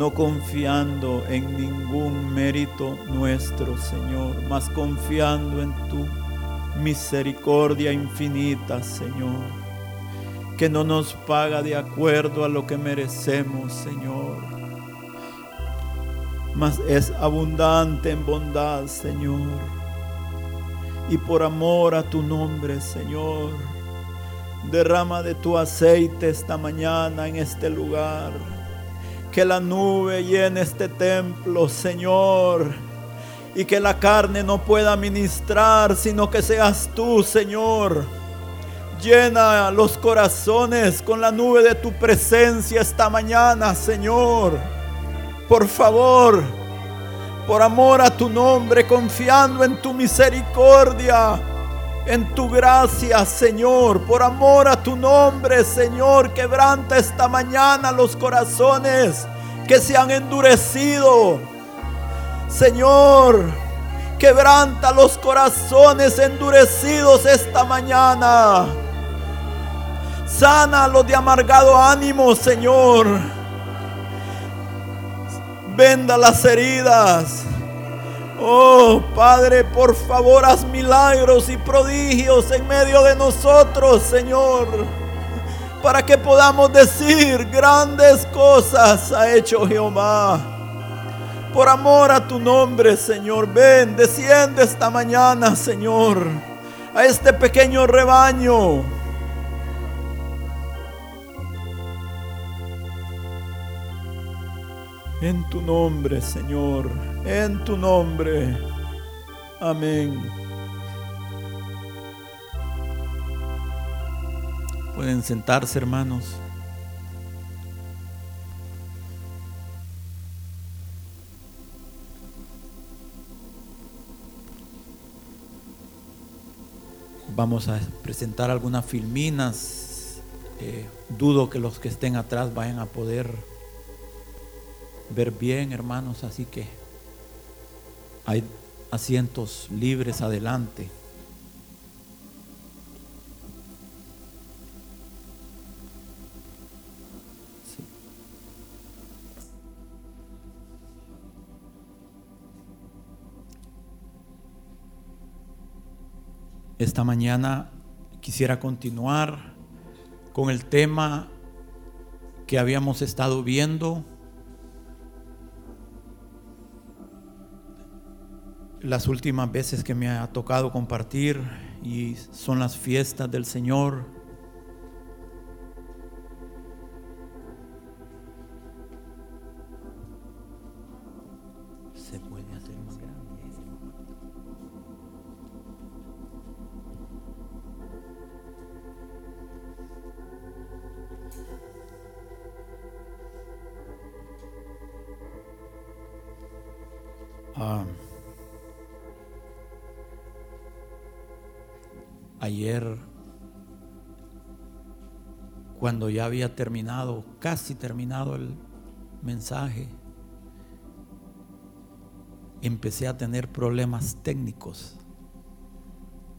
no confiando en ningún mérito nuestro, Señor, mas confiando en tu misericordia infinita, Señor, que no nos paga de acuerdo a lo que merecemos, Señor, mas es abundante en bondad, Señor, y por amor a tu nombre, Señor, derrama de tu aceite esta mañana en este lugar que la nube llene este templo, Señor. Y que la carne no pueda ministrar, sino que seas tú, Señor. Llena los corazones con la nube de tu presencia esta mañana, Señor. Por favor, por amor a tu nombre, confiando en tu misericordia, en tu gracia, Señor. Por amor a tu nombre, Señor, quebranta esta mañana los corazones que se han endurecido. Señor, quebranta los corazones endurecidos esta mañana. Sana los de amargado ánimo, Señor. Venda las heridas. Oh Padre, por favor, haz milagros y prodigios en medio de nosotros, Señor. Para que podamos decir grandes cosas ha hecho Jehová. Por amor a tu nombre, Señor, ven, desciende esta mañana, Señor, a este pequeño rebaño. En tu nombre, Señor, en tu nombre. Amén. Pueden sentarse, hermanos. Vamos a presentar algunas filminas. Eh, dudo que los que estén atrás vayan a poder ver bien, hermanos, así que hay asientos libres adelante. Esta mañana quisiera continuar con el tema que habíamos estado viendo las últimas veces que me ha tocado compartir y son las fiestas del Señor. Ya había terminado, casi terminado el mensaje, empecé a tener problemas técnicos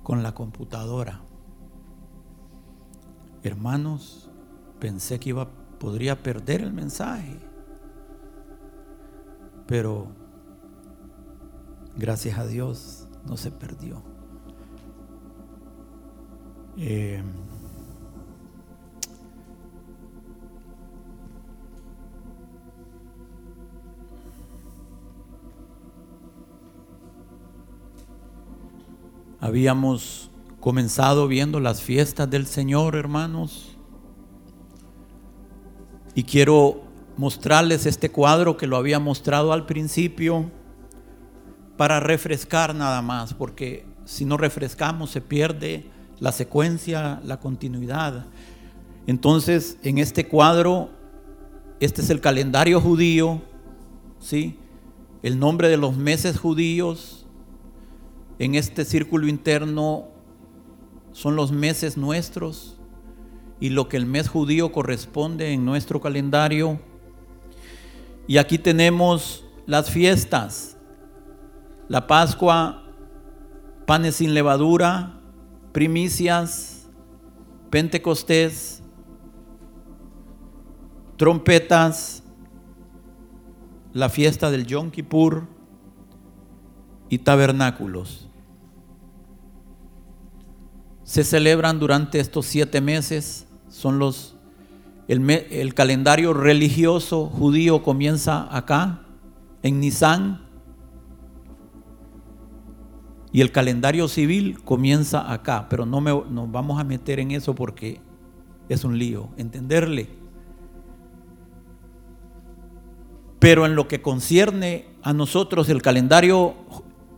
con la computadora. Hermanos, pensé que iba, podría perder el mensaje, pero gracias a Dios no se perdió. Eh, habíamos comenzado viendo las fiestas del Señor, hermanos, y quiero mostrarles este cuadro que lo había mostrado al principio para refrescar nada más, porque si no refrescamos se pierde la secuencia, la continuidad. Entonces, en este cuadro, este es el calendario judío, ¿sí? El nombre de los meses judíos. En este círculo interno son los meses nuestros y lo que el mes judío corresponde en nuestro calendario. Y aquí tenemos las fiestas, la Pascua, panes sin levadura, primicias, Pentecostés, trompetas, la fiesta del Yom Kippur y tabernáculos. Se celebran durante estos siete meses, son los, el, el calendario religioso judío comienza acá, en Nisan, y el calendario civil comienza acá, pero no me, nos vamos a meter en eso porque es un lío, entenderle. Pero en lo que concierne a nosotros, el calendario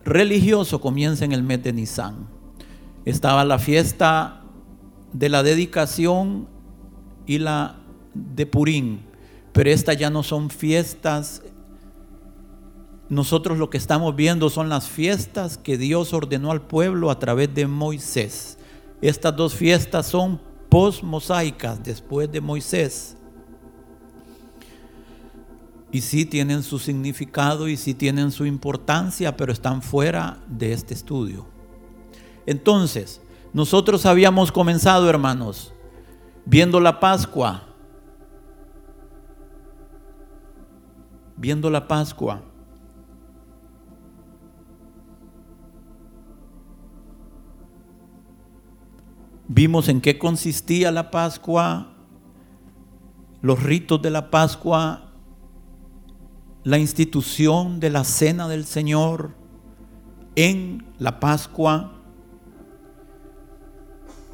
religioso comienza en el mes de Nisan. Estaba la fiesta de la dedicación y la de Purín, pero estas ya no son fiestas nosotros lo que estamos viendo son las fiestas que Dios ordenó al pueblo a través de Moisés. Estas dos fiestas son post-mosaicas, después de Moisés. Y sí tienen su significado y sí tienen su importancia, pero están fuera de este estudio. Entonces, nosotros habíamos comenzado, hermanos, viendo la Pascua. Viendo la Pascua. Vimos en qué consistía la Pascua, los ritos de la Pascua, la institución de la cena del Señor en la Pascua.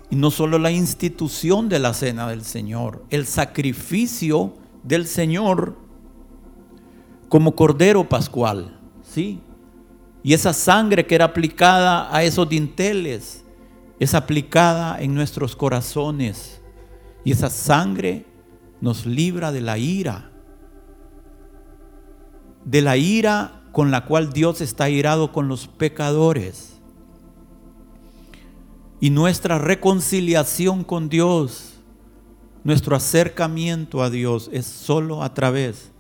Y no solo la institución de la cena del Señor, el sacrificio del Señor como cordero pascual, ¿sí? Y esa sangre que era aplicada a esos dinteles es aplicada en nuestros corazones y esa sangre nos libra de la ira, de la ira con la cual Dios está irado con los pecadores. Y nuestra reconciliación con Dios, nuestro acercamiento a Dios es solo a través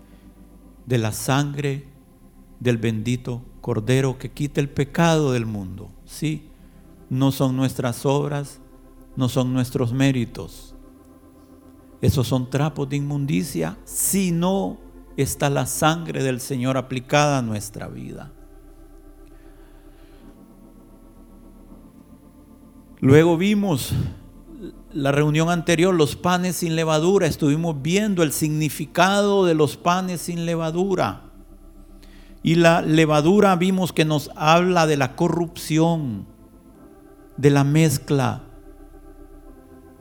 de la sangre del bendito Cordero que quita el pecado del mundo. Sí, no son nuestras obras, no son nuestros méritos. Esos son trapos de inmundicia si no está la sangre del Señor aplicada a nuestra vida. Luego vimos la reunión anterior, los panes sin levadura. Estuvimos viendo el significado de los panes sin levadura. Y la levadura vimos que nos habla de la corrupción, de la mezcla,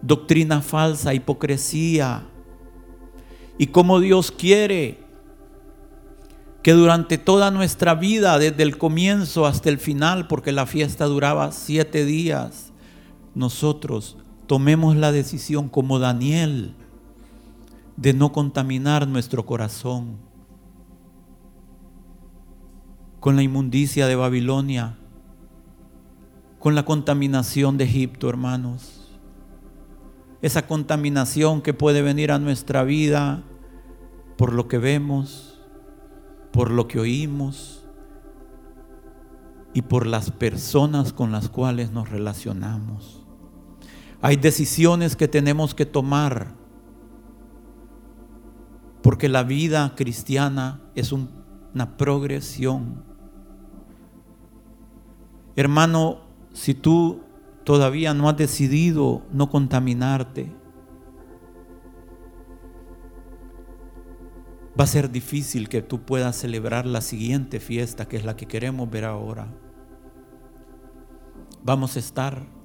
doctrina falsa, hipocresía, y cómo Dios quiere que durante toda nuestra vida, desde el comienzo hasta el final, porque la fiesta duraba siete días, nosotros tomemos la decisión como Daniel de no contaminar nuestro corazón con la inmundicia de Babilonia, con la contaminación de Egipto, hermanos. Esa contaminación que puede venir a nuestra vida por lo que vemos, por lo que oímos y por las personas con las cuales nos relacionamos. Hay decisiones que tenemos que tomar porque la vida cristiana es una progresión. Hermano, si tú todavía no has decidido no contaminarte, va a ser difícil que tú puedas celebrar la siguiente fiesta, que es la que queremos ver ahora. Vamos a estar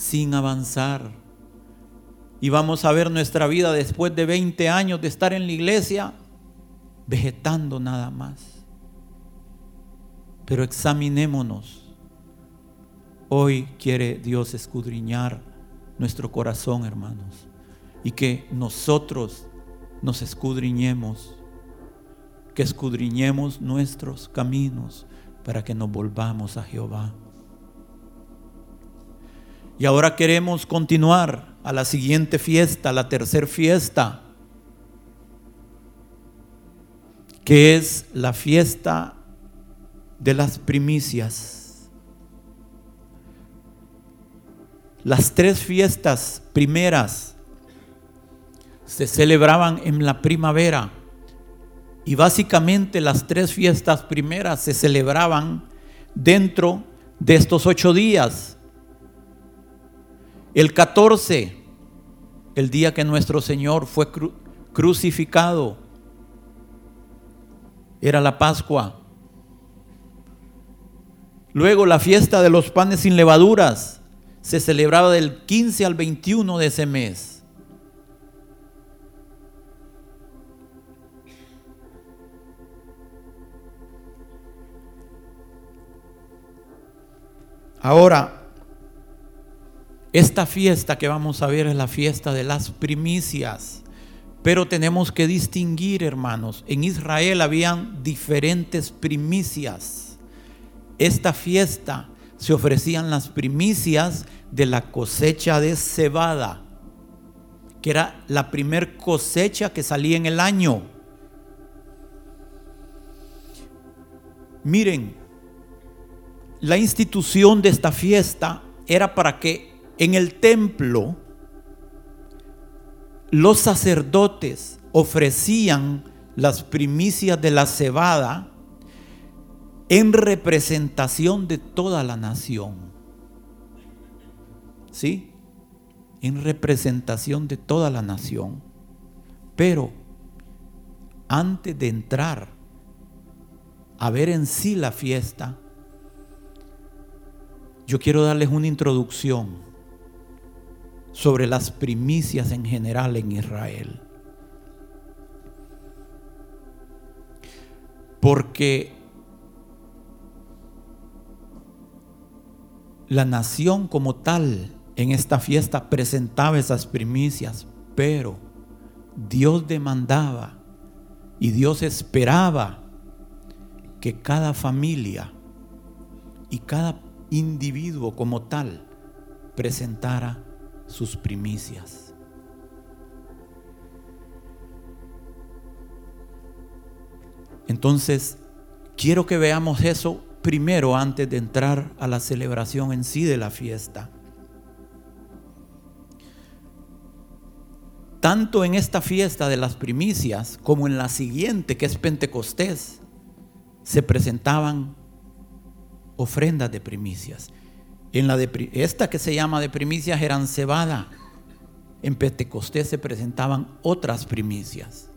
sin avanzar. Y vamos a ver nuestra vida después de 20 años de estar en la iglesia, vegetando nada más. Pero examinémonos Hoy quiere Dios escudriñar nuestro corazón, hermanos, y que nosotros nos escudriñemos, que escudriñemos nuestros caminos para que nos volvamos a Jehová. Y ahora queremos continuar a la siguiente fiesta, la tercera fiesta, que es la fiesta de las primicias. Las tres fiestas primeras se celebraban en la primavera Y básicamente las tres fiestas primeras se celebraban dentro de estos ocho días. El 14, el día que nuestro Señor fue crucificado, era la Pascua. Luego la fiesta de los panes sin levaduras se celebraba del 15 al 21 de ese mes. Ahora, esta fiesta que vamos a ver es la fiesta de las primicias. Pero tenemos que distinguir, hermanos, en Israel habían diferentes primicias. Esta fiesta se ofrecían las primicias de la cosecha de cebada, que era la primer cosecha que salía en el año. Miren, la institución de esta fiesta era para que en el templo los sacerdotes ofrecían las primicias de la cebada en representación de toda la nación. ¿Sí? En representación de toda la nación. Pero antes de entrar a ver en sí la fiesta, yo quiero darles una introducción sobre las primicias en general en Israel. Porque la nación como tal en esta fiesta presentaba esas primicias, pero Dios demandaba y Dios esperaba que cada familia y cada individuo como tal presentara sus primicias. Entonces, quiero que veamos eso primero antes de entrar a la celebración en sí de la fiesta. Tanto en esta fiesta de las primicias como en la siguiente, que es Pentecostés, se presentaban ofrendas de primicias. En la de, esta que se llama de primicias eran cebada. En Pentecostés se presentaban otras primicias.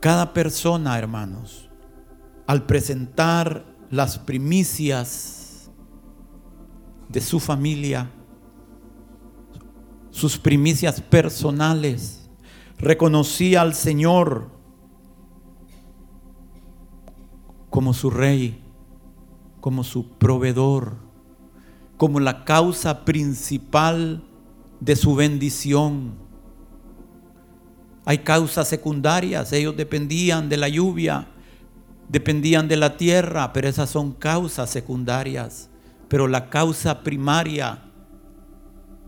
Cada persona, hermanos, al presentar las primicias de su familia, sus primicias personales, reconocía al Señor como su rey, como su proveedor, como la causa principal de su bendición. Hay causas secundarias, ellos dependían de la lluvia, dependían de la tierra, pero esas son causas secundarias. Pero la causa primaria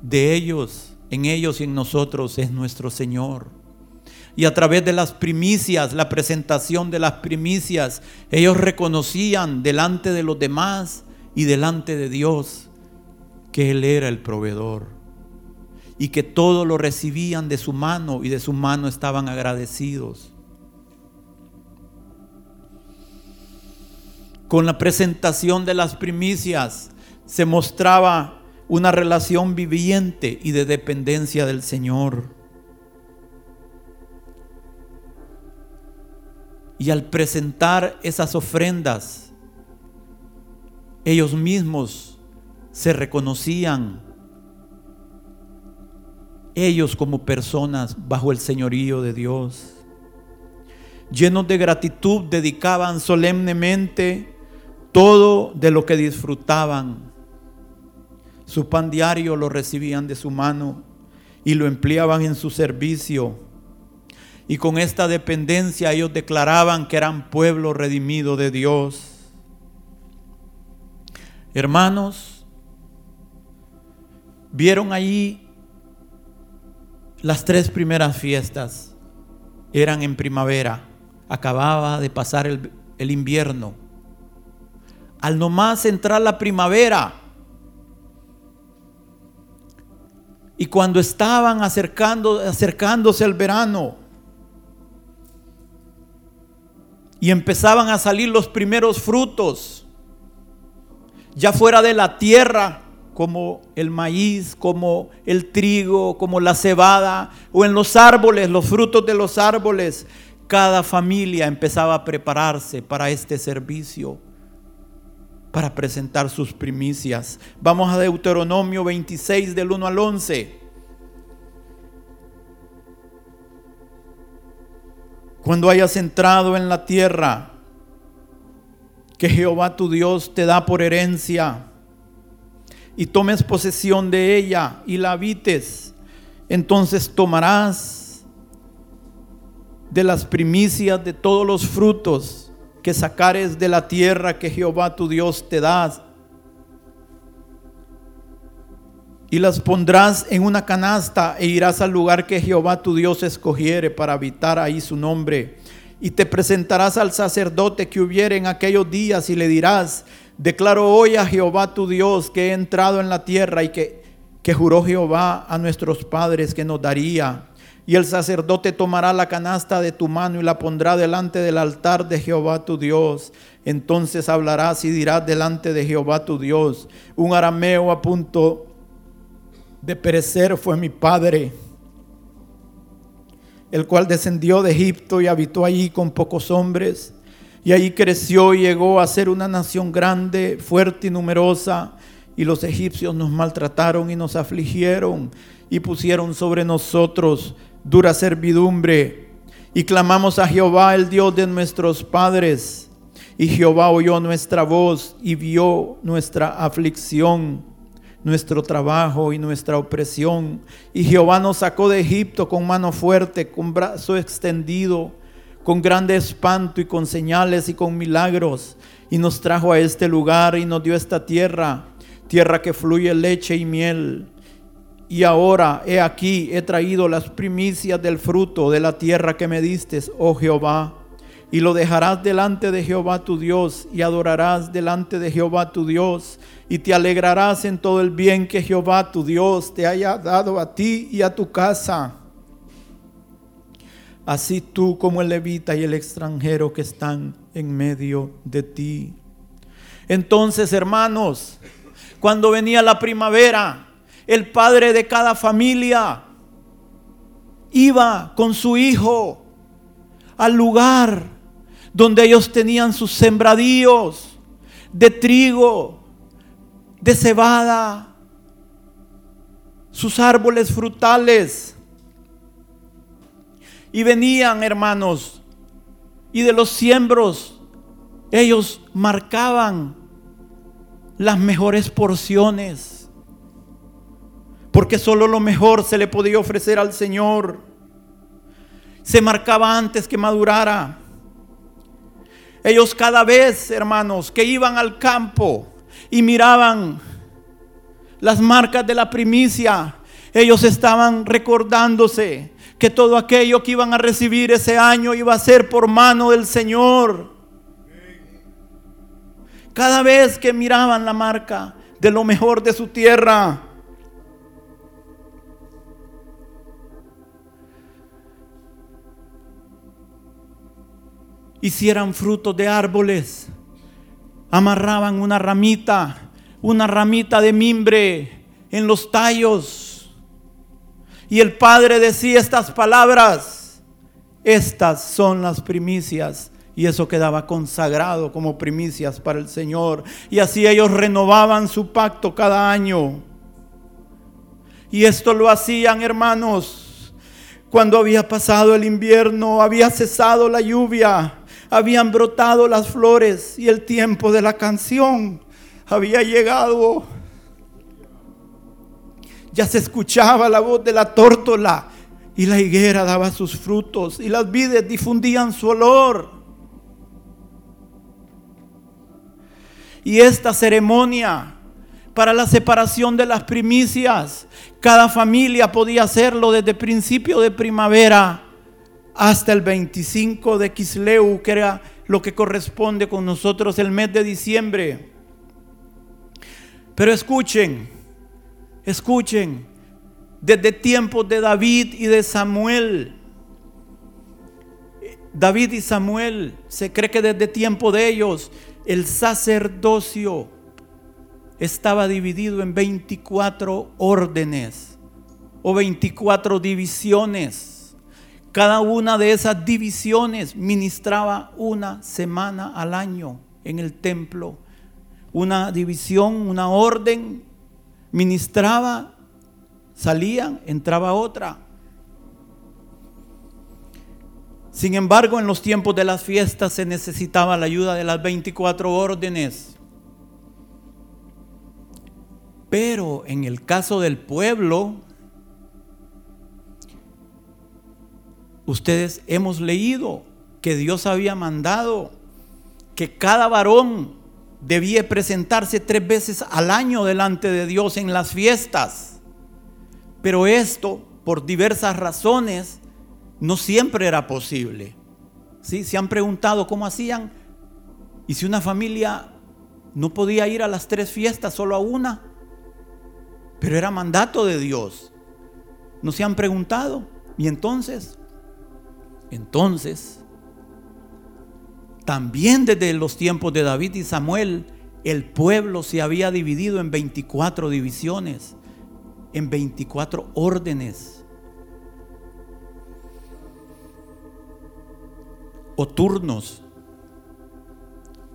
de ellos, en ellos y en nosotros es nuestro Señor y a través de las primicias, la presentación de las primicias, ellos reconocían delante de los demás y delante de Dios que Él era el proveedor y que todo lo recibían de su mano y de su mano estaban agradecidos. Con la presentación de las primicias se mostraba una relación viviente y de dependencia del Señor. Y al presentar esas ofrendas, ellos mismos se reconocían, ellos como personas bajo el señorío de Dios. Llenos de gratitud, dedicaban solemnemente todo de lo que disfrutaban. Su pan diario lo recibían de su mano y lo empleaban en su servicio y con esta dependencia ellos declaraban que eran pueblo redimido de Dios. Hermanos, vieron allí las tres primeras fiestas. Eran en primavera. Acababa de pasar el, invierno. Al nomás entrar la primavera, Y cuando estaban acercando, acercándose el verano y empezaban a salir los primeros frutos, ya fuera de la tierra, como el maíz, como el trigo, como la cebada, o en los árboles, los frutos de los árboles, cada familia empezaba a prepararse para este servicio, para presentar sus primicias. Vamos a Deuteronomio 26 del 1 al 11. Cuando hayas entrado en la tierra que Jehová tu Dios te da por herencia y tomes posesión de ella y la habites, entonces tomarás de las primicias de todos los frutos que sacares de la tierra que Jehová tu Dios te da. Y las pondrás en una canasta e irás al lugar que Jehová tu Dios escogiere para habitar ahí su nombre. Y te presentarás al sacerdote que hubiere en aquellos días y le dirás, declaro hoy a Jehová tu Dios que he entrado en la tierra y que, que juró Jehová a nuestros padres que nos daría y el sacerdote tomará la canasta de tu mano y la pondrá delante del altar de Jehová tu Dios. Entonces hablarás y dirás delante de Jehová tu Dios. Un arameo a punto de perecer fue mi padre, el cual descendió de Egipto y habitó allí con pocos hombres. Y allí creció y llegó a ser una nación grande, fuerte y numerosa. Y los egipcios nos maltrataron y nos afligieron y pusieron sobre nosotros dura servidumbre. Y clamamos a Jehová, el Dios de nuestros padres. Y Jehová oyó nuestra voz y vio nuestra aflicción, nuestro trabajo y nuestra opresión. Y Jehová nos sacó de Egipto con mano fuerte, con brazo extendido, con grande espanto y con señales y con milagros. Y nos trajo a este lugar y nos dio esta tierra, tierra que fluye leche y miel y ahora, he aquí, he traído las primicias del fruto de la tierra que me diste, oh Jehová. Y lo dejarás delante de Jehová tu Dios, y adorarás delante de Jehová tu Dios, y te alegrarás en todo el bien que Jehová tu Dios te haya dado a ti y a tu casa. Así tú como el levita y el extranjero que están en medio de ti. Entonces, hermanos, cuando venía la primavera, el padre de cada familia iba con su hijo al lugar donde ellos tenían sus sembradíos de trigo, de cebada, sus árboles frutales. Y venían, hermanos, y de los siembros, ellos marcaban las mejores porciones porque solo lo mejor se le podía ofrecer al Señor. Se marcaba antes que madurara. Ellos cada vez, hermanos, que iban al campo y miraban las marcas de la primicia, ellos estaban recordándose que todo aquello que iban a recibir ese año iba a ser por mano del Señor. Cada vez que miraban la marca de lo mejor de su tierra, hicieran frutos de árboles. Amarraban una ramita, una ramita de mimbre en los tallos. Y el padre decía estas palabras, estas son las primicias. Y eso quedaba consagrado como primicias para el Señor. Y así ellos renovaban su pacto cada año. Y esto lo hacían, hermanos, cuando había pasado el invierno, había cesado la lluvia habían brotado las flores y el tiempo de la canción había llegado. Ya se escuchaba la voz de la tórtola y la higuera daba sus frutos y las vides difundían su olor. Y esta ceremonia para la separación de las primicias, cada familia podía hacerlo desde principio de primavera hasta el 25 de Kisleu, que era lo que corresponde con nosotros el mes de diciembre. Pero escuchen, escuchen, desde tiempos de David y de Samuel. David y Samuel, se cree que desde tiempo de ellos el sacerdocio estaba dividido en 24 órdenes o 24 divisiones. Cada una de esas divisiones ministraba una semana al año en el templo. Una división, una orden, ministraba, salían, entraba otra. Sin embargo, en los tiempos de las fiestas se necesitaba la ayuda de las 24 órdenes. Pero en el caso del pueblo, ustedes hemos leído que Dios había mandado que cada varón debía presentarse tres veces al año delante de Dios en las fiestas. Pero esto, por diversas razones, no siempre era posible. ¿Sí? Se han preguntado cómo hacían. Y si una familia no podía ir a las tres fiestas, solo a una. Pero era mandato de Dios. ¿No se han preguntado? Y entonces, entonces, también desde los tiempos de David y Samuel, el pueblo se había dividido en 24 divisiones, en 24 órdenes o turnos.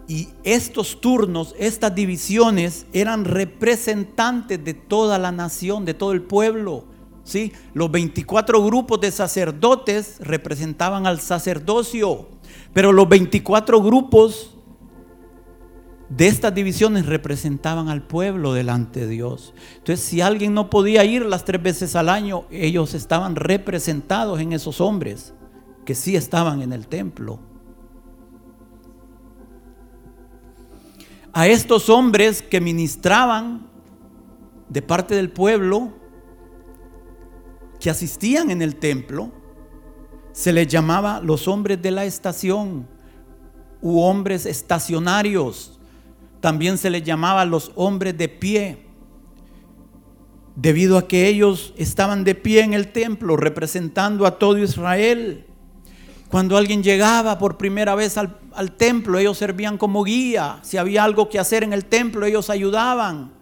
Y estos turnos, estas divisiones eran representantes de toda la nación, de todo el pueblo. ¿Sí? Los 24 grupos de sacerdotes representaban al sacerdocio, pero los 24 grupos de estas divisiones representaban al pueblo delante de Dios. Entonces, si alguien no podía ir las tres veces al año, ellos estaban representados en esos hombres que sí estaban en el templo. a estos hombres que ministraban de parte del pueblo, que asistían en el templo, se les llamaba los hombres de la estación u hombres estacionarios. También se les llamaba los hombres de pie, debido a que ellos estaban de pie en el templo representando a todo Israel. Cuando alguien llegaba por primera vez al, templo, ellos servían como guía. Si había algo que hacer en el templo, ellos ayudaban.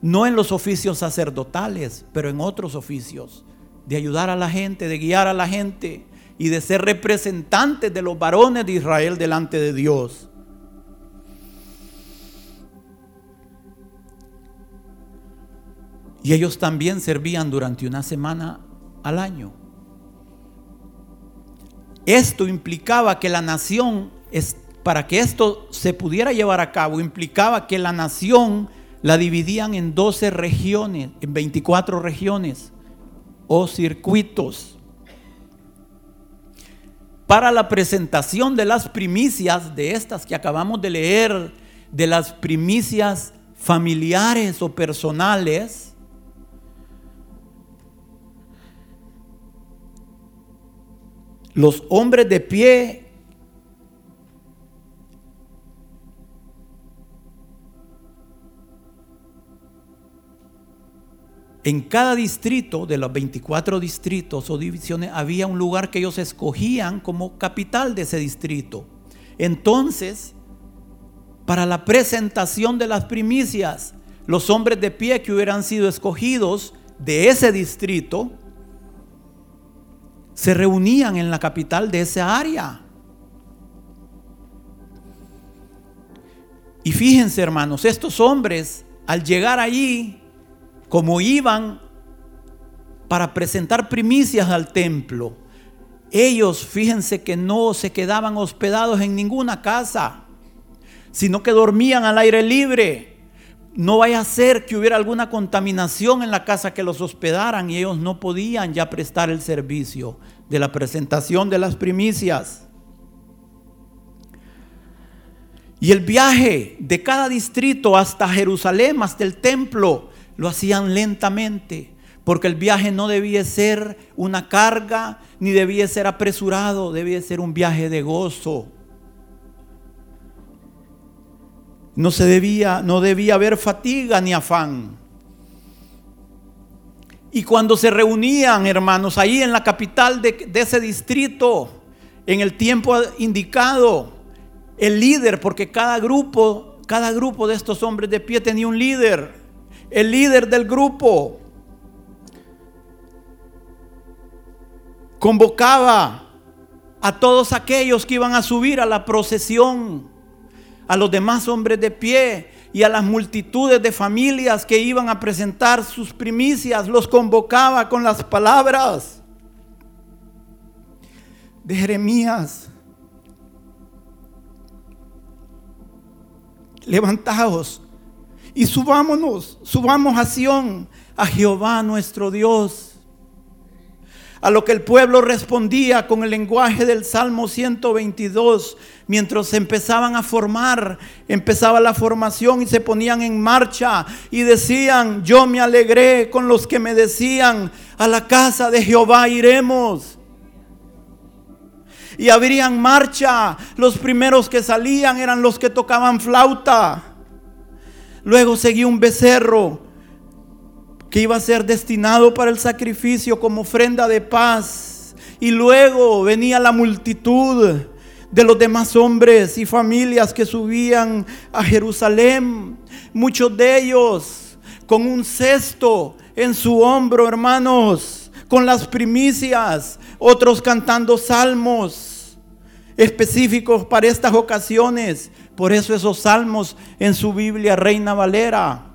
No en los oficios sacerdotales, pero en otros oficios. De ayudar a la gente, de guiar a la gente y de ser representantes de los varones de Israel delante de Dios. Y ellos también servían durante una semana al año. Esto implicaba que la nación, para que esto se pudiera llevar a cabo, implicaba que la nación la dividían en 12 regiones, en 24 regiones o circuitos. Para la presentación de las primicias, de estas que acabamos de leer, de las primicias familiares o personales, los hombres de pie En cada distrito de los 24 distritos o divisiones había un lugar que ellos escogían como capital de ese distrito. Entonces, para la presentación de las primicias, los hombres de pie que hubieran sido escogidos de ese distrito se reunían en la capital de esa área. Y fíjense hermanos, estos hombres al llegar allí, como iban para presentar primicias al templo, ellos fíjense que no se quedaban hospedados en ninguna casa, sino que dormían al aire libre. No vaya a ser que hubiera alguna contaminación en la casa que los hospedaran y ellos no podían ya prestar el servicio de la presentación de las primicias. Y el viaje de cada distrito hasta Jerusalén, hasta el templo, lo hacían lentamente, porque el viaje no debía ser una carga, ni debía ser apresurado, debía ser un viaje de gozo. No se debía, no debía haber fatiga ni afán. Y cuando se reunían, hermanos, ahí en la capital de, ese distrito, en el tiempo indicado, el líder, porque cada grupo, cada grupo de estos hombres de pie tenía un líder, el líder del grupo convocaba a todos aquellos que iban a subir a la procesión, a los demás hombres de pie y a las multitudes de familias que iban a presentar sus primicias, los convocaba con las palabras de Jeremías. Levantaos y subámonos, subamos a Sión, a Jehová nuestro Dios a lo que el pueblo respondía con el lenguaje del Salmo 122, mientras se empezaban a formar, empezaba la formación y se ponían en marcha y decían, yo me alegré con los que me decían, a la casa de Jehová iremos. Y habrían marcha, los primeros que salían eran los que tocaban flauta. Luego seguía un becerro que iba a ser destinado para el sacrificio como ofrenda de paz. Y luego venía la multitud de los demás hombres y familias que subían a Jerusalén. Muchos de ellos con un cesto en su hombro, hermanos, con las primicias, otros cantando salmos específicos para estas ocasiones. Por eso esos salmos en su Biblia Reina Valera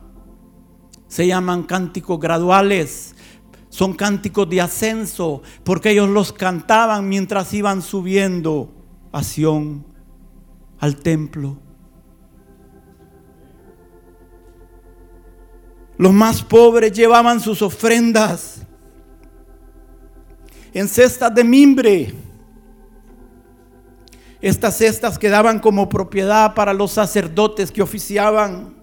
se llaman cánticos graduales. Son cánticos de ascenso porque ellos los cantaban mientras iban subiendo a Sión, al templo. Los más pobres llevaban sus ofrendas en cestas de mimbre. Estas cestas quedaban como propiedad para los sacerdotes que oficiaban.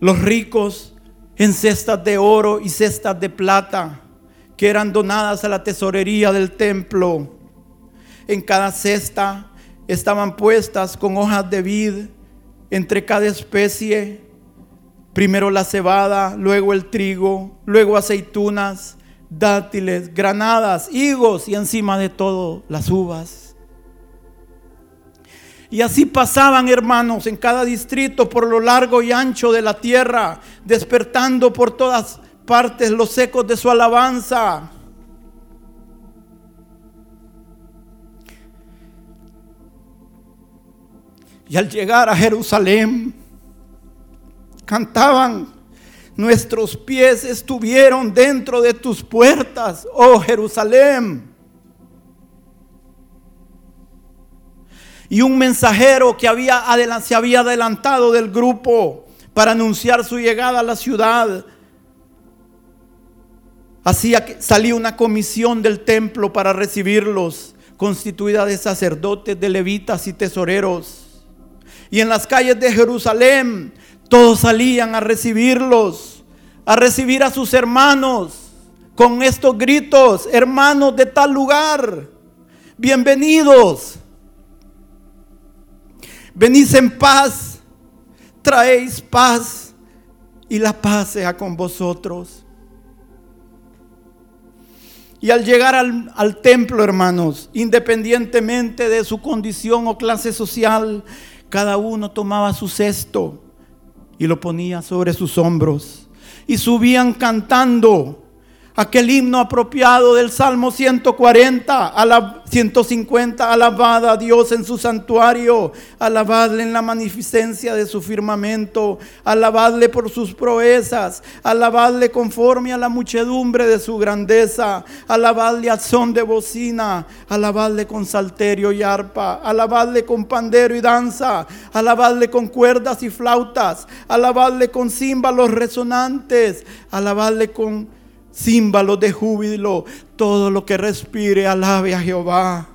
Los ricos en cestas de oro y cestas de plata que eran donadas a la tesorería del templo. En cada cesta estaban puestas con hojas de vid entre cada especie, primero la cebada, luego el trigo, luego aceitunas, dátiles, granadas, higos y encima de todo las uvas. Y así pasaban, hermanos, en cada distrito por lo largo y ancho de la tierra, despertando por todas partes los ecos de su alabanza. Y al llegar a Jerusalén, cantaban, nuestros pies estuvieron dentro de tus puertas, oh Jerusalén. Y un mensajero que había se había adelantado del grupo para anunciar su llegada a la ciudad. Hacía que salía una comisión del templo para recibirlos, constituida de sacerdotes, de levitas y tesoreros. Y en las calles de Jerusalén todos salían a recibirlos, a recibir a sus hermanos con estos gritos, hermanos de tal lugar, bienvenidos. Venís en paz, traéis paz y la paz sea con vosotros. Y al llegar al, al, templo, hermanos, independientemente de su condición o clase social, cada uno tomaba su cesto y lo ponía sobre sus hombros. Y subían cantando aquel himno apropiado del Salmo 140, a la 150, alabad a Dios en su santuario, alabadle en la magnificencia de su firmamento, alabadle por sus proezas, alabadle conforme a la muchedumbre de su grandeza, alabadle al son de bocina, alabadle con salterio y arpa, alabadle con pandero y danza, alabadle con cuerdas y flautas, alabadle con címbalos resonantes, alabadle con címbalos de júbilo, todo lo que respire, alabe a Jehová.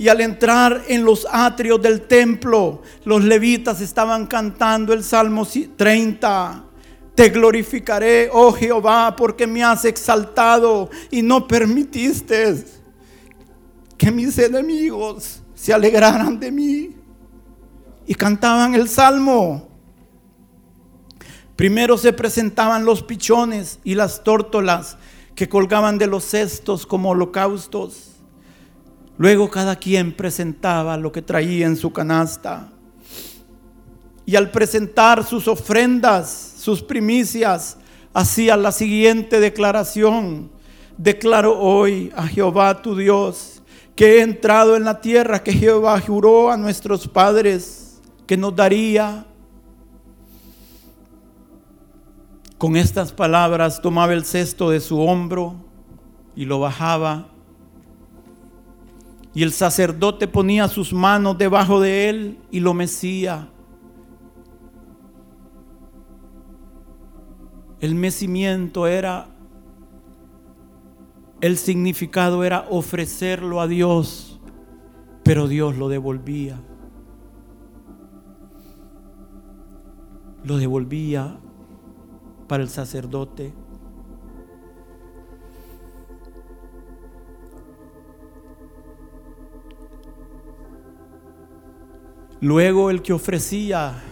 Y al entrar en los atrios del templo, los levitas estaban cantando el Salmo 30. Te glorificaré, oh Jehová, porque me has exaltado y no permitiste que mis enemigos se alegraran de mí. Y cantaban el Salmo. Primero se presentaban los pichones y las tórtolas que colgaban de los cestos como holocaustos. Luego cada quien presentaba lo que traía en su canasta. Y al presentar sus ofrendas, sus primicias, hacía la siguiente declaración. Declaro hoy a Jehová tu Dios que he entrado en la tierra que Jehová juró a nuestros padres que nos daría. Con estas palabras tomaba el cesto de su hombro y lo bajaba. Y el sacerdote ponía sus manos debajo de él y lo mecía. El mecimiento era, el significado era ofrecerlo a Dios, pero Dios lo devolvía. Lo devolvía para el sacerdote. Luego el que ofrecía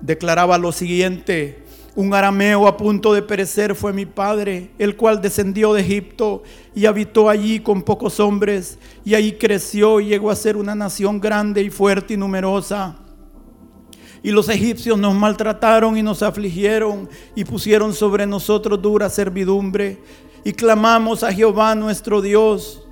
declaraba lo siguiente, un arameo a punto de perecer fue mi padre, el cual descendió de Egipto y habitó allí con pocos hombres, y ahí creció y llegó a ser una nación grande y fuerte y numerosa. Y los egipcios nos maltrataron y nos afligieron y pusieron sobre nosotros dura servidumbre. Y clamamos a Jehová nuestro Dios,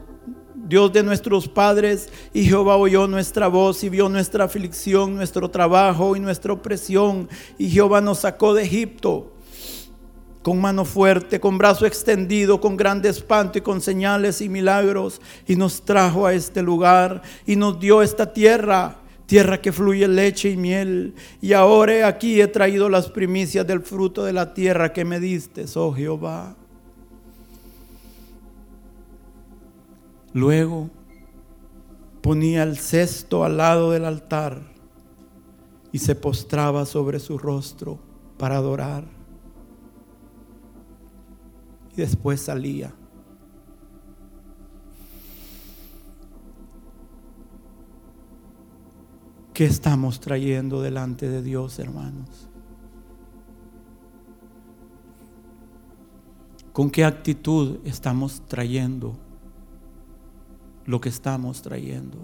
Dios de nuestros padres, y Jehová oyó nuestra voz y vio nuestra aflicción, nuestro trabajo y nuestra opresión. Y Jehová nos sacó de Egipto con mano fuerte, con brazo extendido, con grande espanto y con señales y milagros, y nos trajo a este lugar y nos dio esta tierra tierra que fluye leche y miel. Y ahora aquí he traído las primicias del fruto de la tierra que me diste, oh Jehová. Luego ponía el cesto al lado del altar y se postraba sobre su rostro para adorar. Y después salía. ¿Qué estamos trayendo delante de Dios, hermanos? ¿Con qué actitud estamos trayendo lo que estamos trayendo?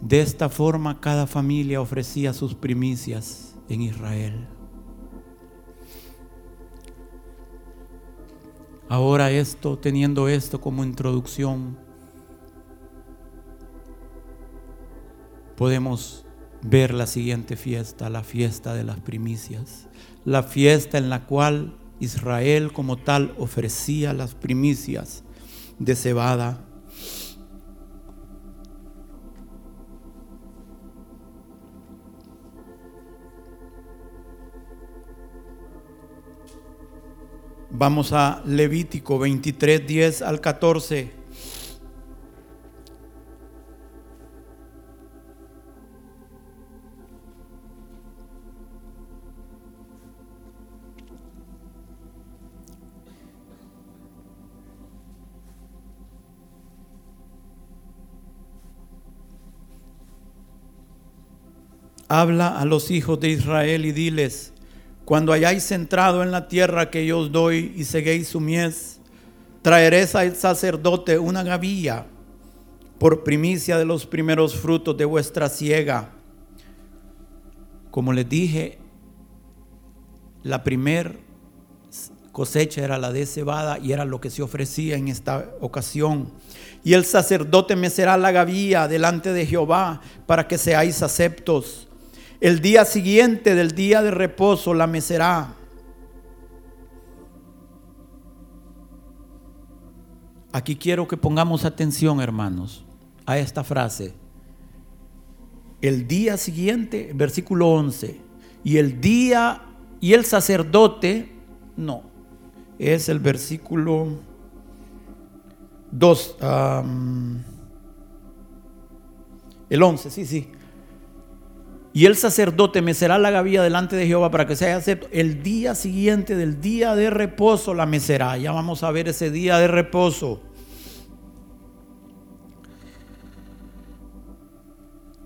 De esta forma cada familia ofrecía sus primicias en Israel. Ahora esto, teniendo esto como introducción, podemos ver la siguiente fiesta, la fiesta de las primicias, la fiesta en la cual Israel como tal ofrecía las primicias de cebada Vamos a Levítico 23, 10 al 14. Habla a los hijos de Israel y diles, cuando hayáis entrado en la tierra que yo os doy y seguéis su mies, traeréis al sacerdote una gavilla por primicia de los primeros frutos de vuestra siega. Como les dije, la primer cosecha era la de cebada y era lo que se ofrecía en esta ocasión. Y el sacerdote me será la gavilla delante de Jehová para que seáis aceptos. El día siguiente del día de reposo la mecerá. Aquí quiero que pongamos atención, hermanos, a esta frase. El día siguiente, versículo 11, y el día y el sacerdote, no, es el versículo 2, el 11, sí, sí. Y el sacerdote mecerá la gavilla delante de Jehová para que sea acepto. El día siguiente del día de reposo la mecerá. Ya vamos a ver ese día de reposo.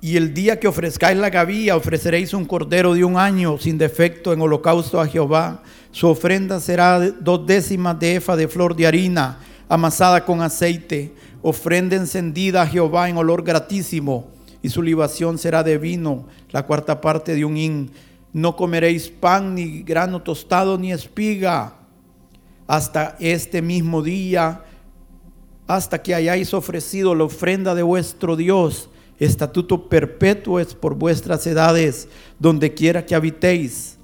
Y el día que ofrezcáis la gavilla, ofreceréis un cordero de un año sin defecto en holocausto a Jehová. Su ofrenda será dos décimas de efa de flor de harina amasada con aceite, ofrenda encendida a Jehová en olor gratísimo, y su libación será de vino, la cuarta parte de un hin. No comeréis pan, ni grano tostado, ni espiga, hasta este mismo día, hasta que hayáis ofrecido la ofrenda de vuestro Dios Estatuto perpetuo es por vuestras edades, donde quiera que habitéis.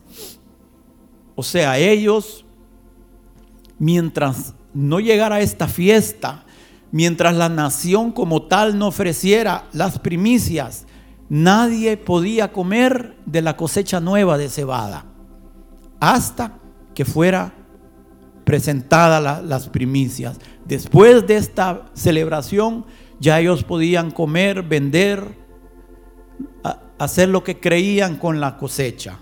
O sea, ellos, mientras no llegara esta fiesta, mientras la nación como tal no ofreciera las primicias, nadie podía comer de la cosecha nueva de cebada, hasta que fuera presentada las primicias. Después de esta celebración, ya ellos podían comer, vender, hacer lo que creían con la cosecha.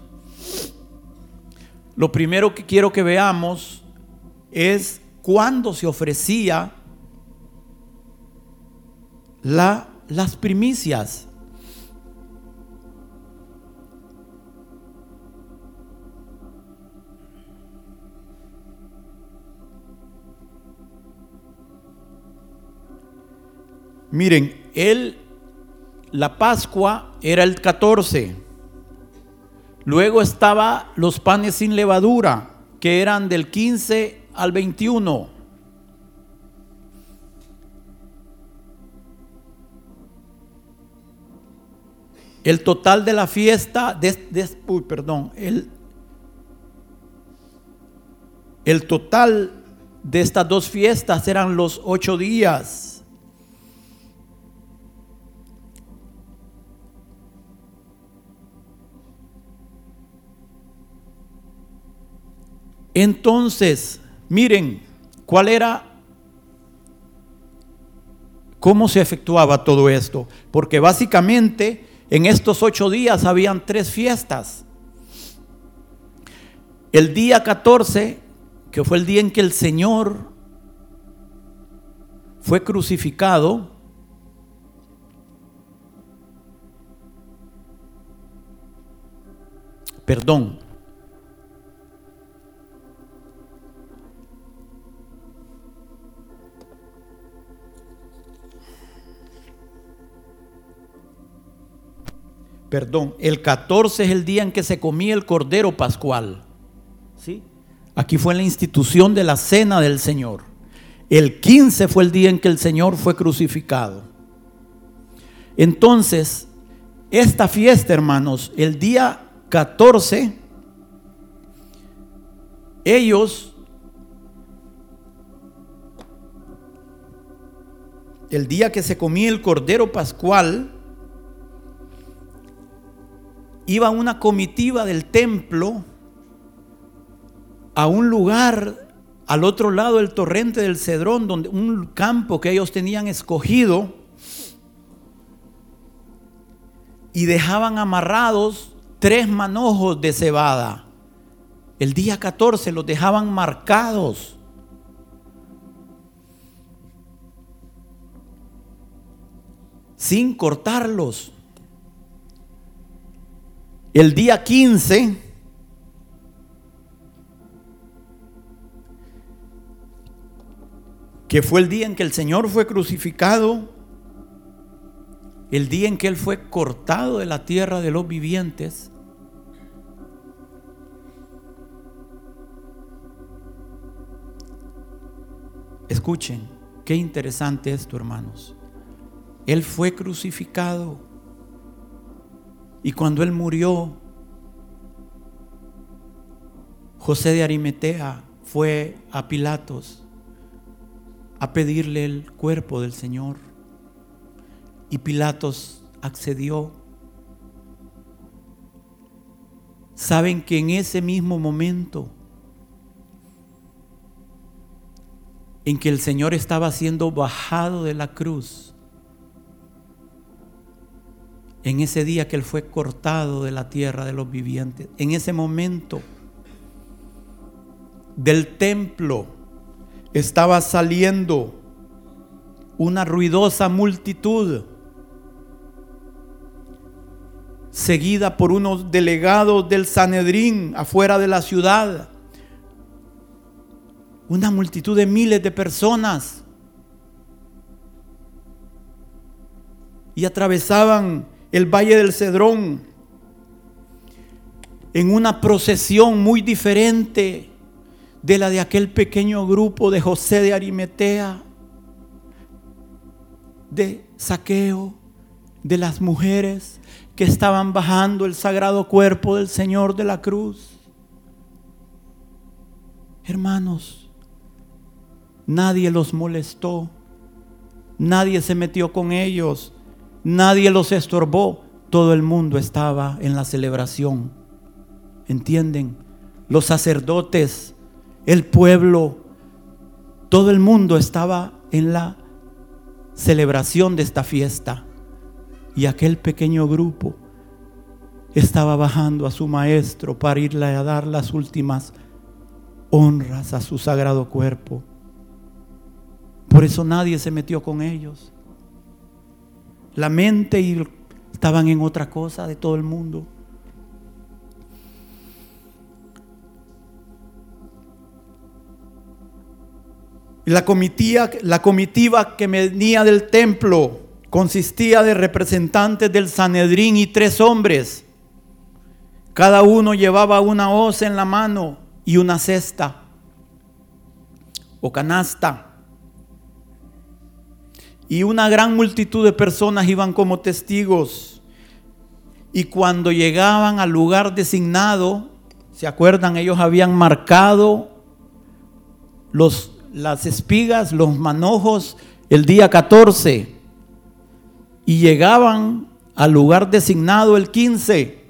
Lo primero que quiero que veamos es cuándo se ofrecía la, las primicias. Miren, él, la Pascua era el 14. Luego estaba los panes sin levadura, que eran del 15 al 21. El total de la fiesta, de, uy, perdón, el, el total de estas dos fiestas eran los ocho días. Entonces, miren, ¿cuál era? ¿Cómo se efectuaba todo esto? Porque básicamente en estos ocho días habían tres fiestas. El día 14, que fue el día en que el Señor fue crucificado, perdón, perdón, el 14 es el día en que se comía el cordero pascual. ¿Sí? Aquí fue la institución de la cena del Señor. El 15 fue el día en que el Señor fue crucificado. Entonces, esta fiesta, hermanos, el día 14, ellos, el día que se comía el cordero pascual, iba una comitiva del templo a un lugar al otro lado del torrente del Cedrón, donde un campo que ellos tenían escogido, y dejaban amarrados tres manojos de cebada. El día 14 los dejaban marcados. Sin cortarlos. El día 15 que fue el día en que el Señor fue crucificado, el día en que Él fue cortado de la tierra de los vivientes, Escuchen, qué interesante esto, hermanos. Él fue crucificado. Y cuando él murió, José de Arimetea fue a Pilatos a pedirle el cuerpo del Señor. Y Pilatos accedió. Saben que en ese mismo momento en que el Señor estaba siendo bajado de la cruz, en ese día que Él fue cortado de la tierra de los vivientes, en ese momento del templo estaba saliendo una ruidosa multitud seguida por unos delegados del Sanedrín afuera de la ciudad. Una multitud de miles de personas. Y atravesaban el valle del Cedrón en una procesión muy diferente de la de aquel pequeño grupo de José de Arimetea, de saqueo, de las mujeres que estaban bajando el sagrado cuerpo del Señor de la cruz. Hermanos, nadie los molestó, nadie se metió con ellos, nadie los estorbó, todo el mundo estaba en la celebración. ¿Entienden? Los sacerdotes, el pueblo, todo el mundo estaba en la celebración de esta fiesta. Y aquel pequeño grupo estaba bajando a su maestro para irle a dar las últimas honras a su sagrado cuerpo. Por eso nadie se metió con ellos. La mente y estaban en otra cosa de todo el mundo. La comitiva, la comitiva que venía del templo consistía de representantes del Sanedrín y tres hombres. Cada uno llevaba una hoz en la mano y una cesta o canasta. Y una gran multitud de personas iban como testigos. Y cuando llegaban al lugar designado, ¿se acuerdan? Ellos habían marcado las espigas, los manojos, el día 14 y llegaban al lugar designado el 15.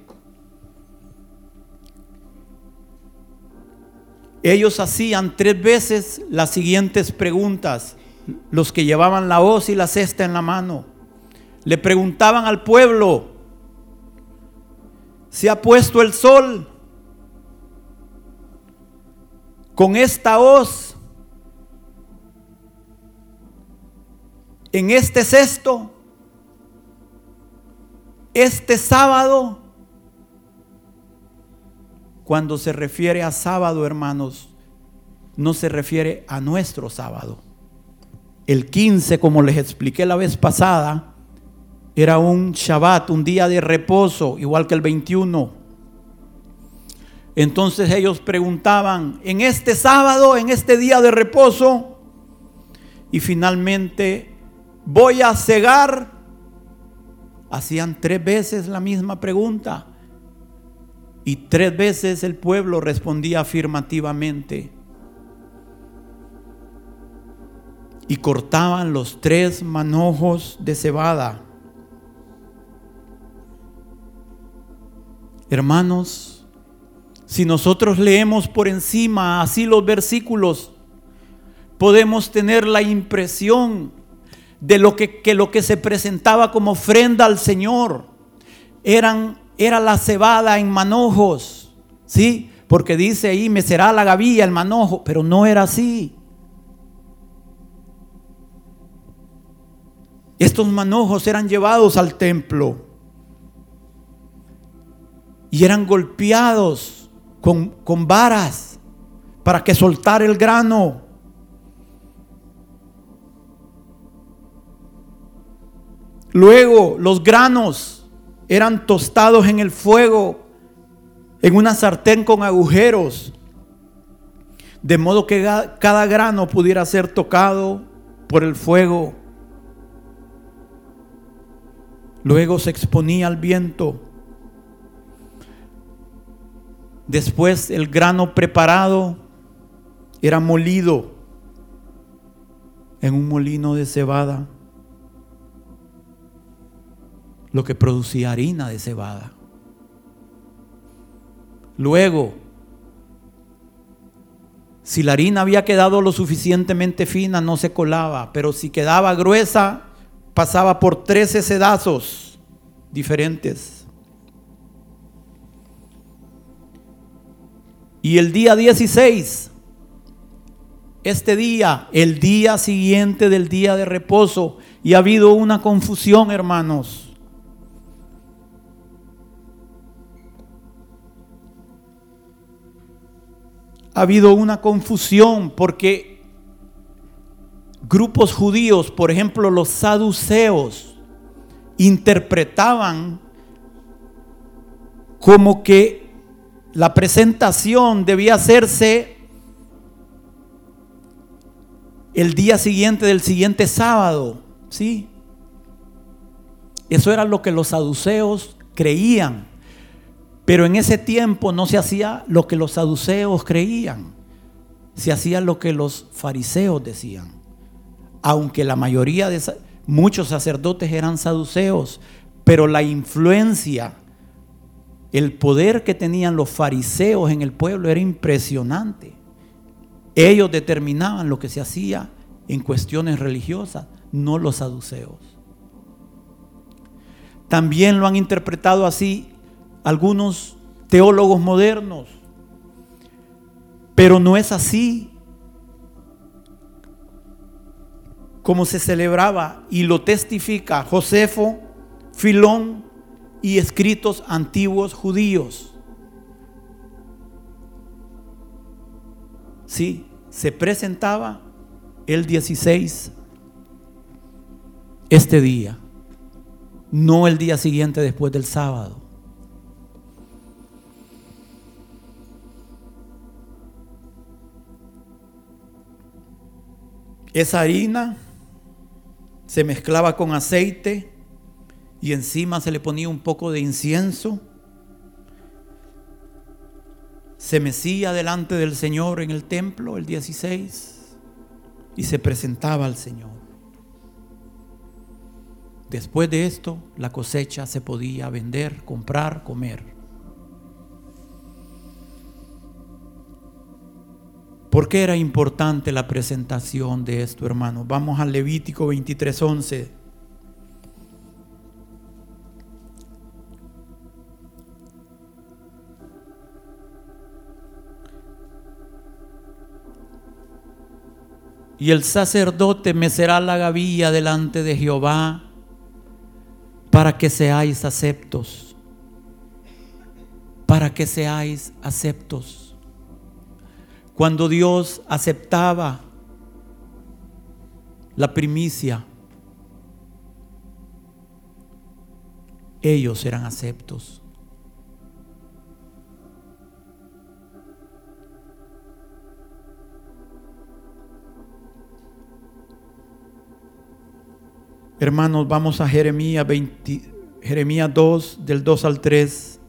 Ellos hacían tres veces las siguientes preguntas, los que llevaban la hoz y la cesta en la mano. Le preguntaban al pueblo, ¿se ha puesto el sol? Con esta hoz en este sexto, este sábado, cuando se refiere a sábado, hermanos, no se refiere a nuestro sábado. El 15, como les expliqué la vez pasada, era un Shabbat, un día de reposo, igual que el 21. Entonces ellos preguntaban, en este sábado, en este día de reposo, y finalmente voy a cegar. Hacían tres veces la misma pregunta. Y tres veces el pueblo respondía afirmativamente. Y cortaban los tres manojos de cebada. Hermanos, si nosotros leemos por encima así los versículos, podemos tener la impresión de lo que, lo que se presentaba como ofrenda al Señor eran, era la cebada en manojos, ¿sí? Porque dice ahí, me será la gavilla, el manojo, pero no era así. Estos manojos eran llevados al templo y eran golpeados con, con varas para que soltara el grano. Luego los granos eran tostados en el fuego, en una sartén con agujeros, de modo que cada grano pudiera ser tocado por el fuego. Luego se exponía al viento. Después el grano preparado era molido en un molino de cebada lo que producía harina de cebada. Luego, si la harina había quedado lo suficientemente fina, no se colaba, pero si quedaba gruesa, pasaba por 13 sedazos diferentes. Y el día 16, este día, el día siguiente del día de reposo, y ha habido una confusión, hermanos. Ha habido una confusión porque grupos judíos, por ejemplo los saduceos, interpretaban como que la presentación debía hacerse el día siguiente del siguiente sábado, ¿sí? Eso era lo que los saduceos creían. Pero en ese tiempo no se hacía lo que los saduceos creían, se hacía lo que los fariseos decían. Aunque la mayoría de muchos sacerdotes eran saduceos, pero la influencia, el poder que tenían los fariseos en el pueblo era impresionante. Ellos determinaban lo que se hacía en cuestiones religiosas, no los saduceos. También lo han interpretado así algunos teólogos modernos. Pero no es así como se celebraba y lo testifica Josefo, Filón y escritos antiguos judíos. Sí, se presentaba el 16 este día, no el día siguiente después del sábado. Esa harina se mezclaba con aceite y encima se le ponía un poco de incienso. Se mecía delante del Señor en el templo el 16 y se presentaba al Señor. Después de esto, la cosecha se podía vender, comprar, comer. ¿Por qué era importante la presentación de esto, hermano? Vamos al Levítico 23:11. Y el sacerdote mecerá la gavilla delante de Jehová para que seáis aceptos. Para que seáis aceptos. Cuando Dios aceptaba la primicia, ellos eran aceptos. Hermanos, vamos a Jeremías, 20, Jeremías 2, del 2 al 3.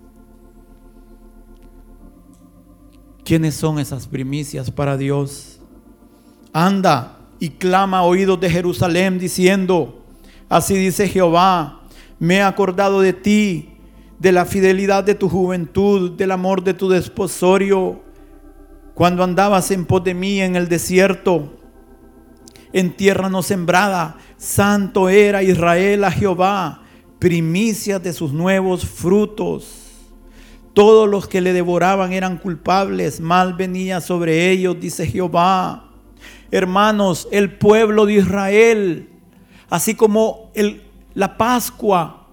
¿Quiénes son esas primicias para Dios? Anda y clama a oídos de Jerusalén diciendo, así dice Jehová, me he acordado de ti, de la fidelidad de tu juventud, del amor de tu desposorio, cuando andabas en pos de mí en el desierto, en tierra no sembrada, santo era Israel a Jehová, primicias de sus nuevos frutos. Todos los que le devoraban eran culpables, mal venía sobre ellos, dice Jehová. Hermanos, el pueblo de Israel, así como el, la Pascua,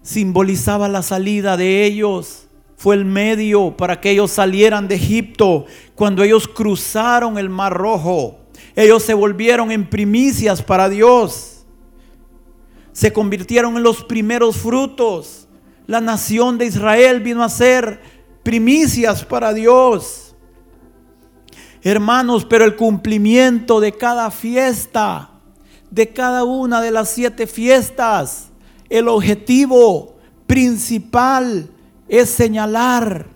simbolizaba la salida de ellos, fue el medio para que ellos salieran de Egipto. Cuando ellos cruzaron el Mar Rojo, ellos se volvieron en primicias para Dios se convirtieron en los primeros frutos. La nación de Israel vino a ser primicias para Dios. Hermanos, pero el cumplimiento de cada fiesta, de cada una de las siete fiestas, el objetivo principal es señalar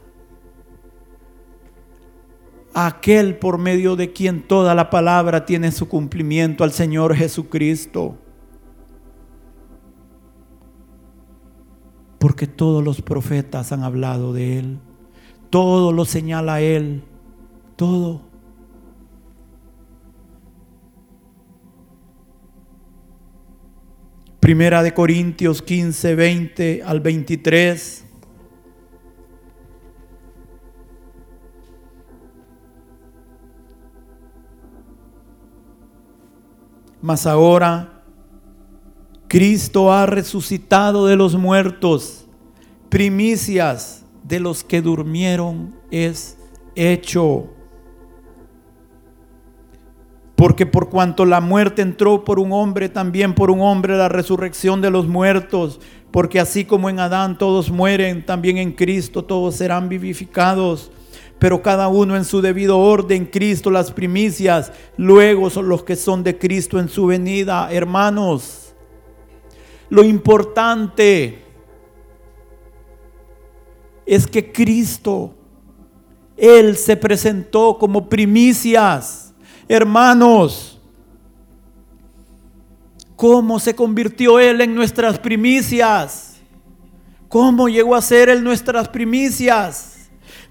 a aquel por medio de quien toda la palabra tiene su cumplimiento, al Señor Jesucristo. Porque todos los profetas han hablado de Él. Todo lo señala Él. Todo. Primera de Corintios 15, 20 al 23. Mas ahora Cristo ha resucitado de los muertos, primicias de los que durmieron es hecho. Porque por cuanto la muerte entró por un hombre, también por un hombre la resurrección de los muertos. Porque así como en Adán todos mueren, también en Cristo todos serán vivificados. Pero cada uno en su debido orden, Cristo las primicias, luego son los que son de Cristo en su venida. Hermanos, lo importante es que Cristo, Él se presentó como primicias Hermanos, ¿cómo se convirtió Él en nuestras primicias? ¿Cómo llegó a ser Él nuestras primicias?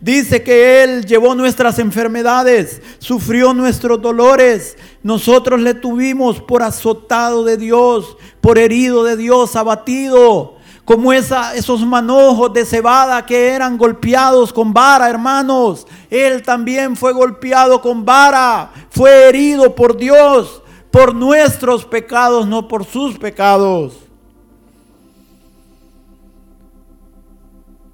Dice que Él llevó nuestras enfermedades, sufrió nuestros dolores. Nosotros le tuvimos por azotado de Dios, por herido de Dios, abatido como esa, esos manojos de cebada que eran golpeados con vara, hermanos. Él también fue golpeado con vara, fue herido por Dios, por nuestros pecados, no por sus pecados.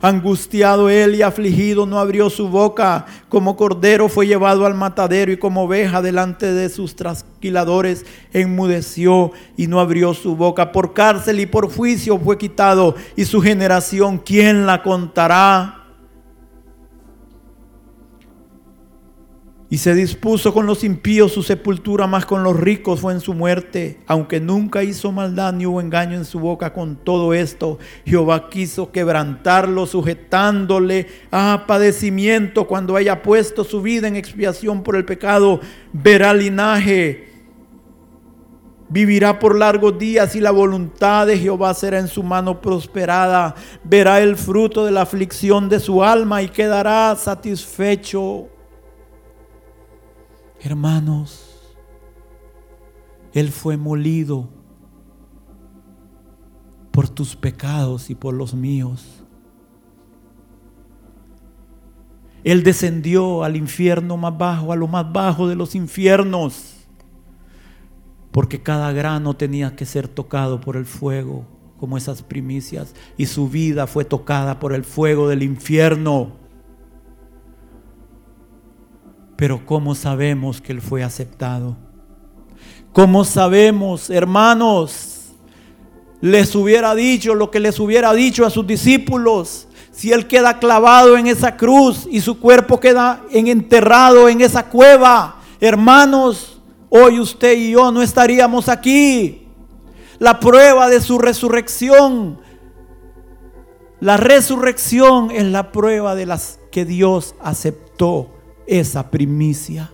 Angustiado él y afligido no abrió su boca, como cordero fue llevado al matadero y como oveja delante de sus trasquiladores enmudeció y no abrió su boca. Por cárcel y por juicio fue quitado y su generación, ¿quién la contará? Y se dispuso con los impíos su sepultura, más con los ricos fue en su muerte. Aunque nunca hizo maldad ni hubo engaño en su boca con todo esto, Jehová quiso quebrantarlo, sujetándole a padecimiento cuando haya puesto su vida en expiación por el pecado. Verá linaje, vivirá por largos días y la voluntad de Jehová será en su mano prosperada. Verá el fruto de la aflicción de su alma y quedará satisfecho. Hermanos, Él fue molido por tus pecados y por los míos. Él descendió al infierno más bajo, a lo más bajo de los infiernos, porque cada grano tenía que ser tocado por el fuego, como esas primicias, y su vida fue tocada por el fuego del infierno. Pero ¿cómo sabemos que Él fue aceptado? ¿Cómo sabemos, hermanos? Les hubiera dicho lo que les hubiera dicho a sus discípulos. Si Él queda clavado en esa cruz y su cuerpo queda enterrado en esa cueva, hermanos, hoy usted y yo no estaríamos aquí. La prueba de su resurrección, la resurrección es la prueba de las que Dios aceptó esa primicia.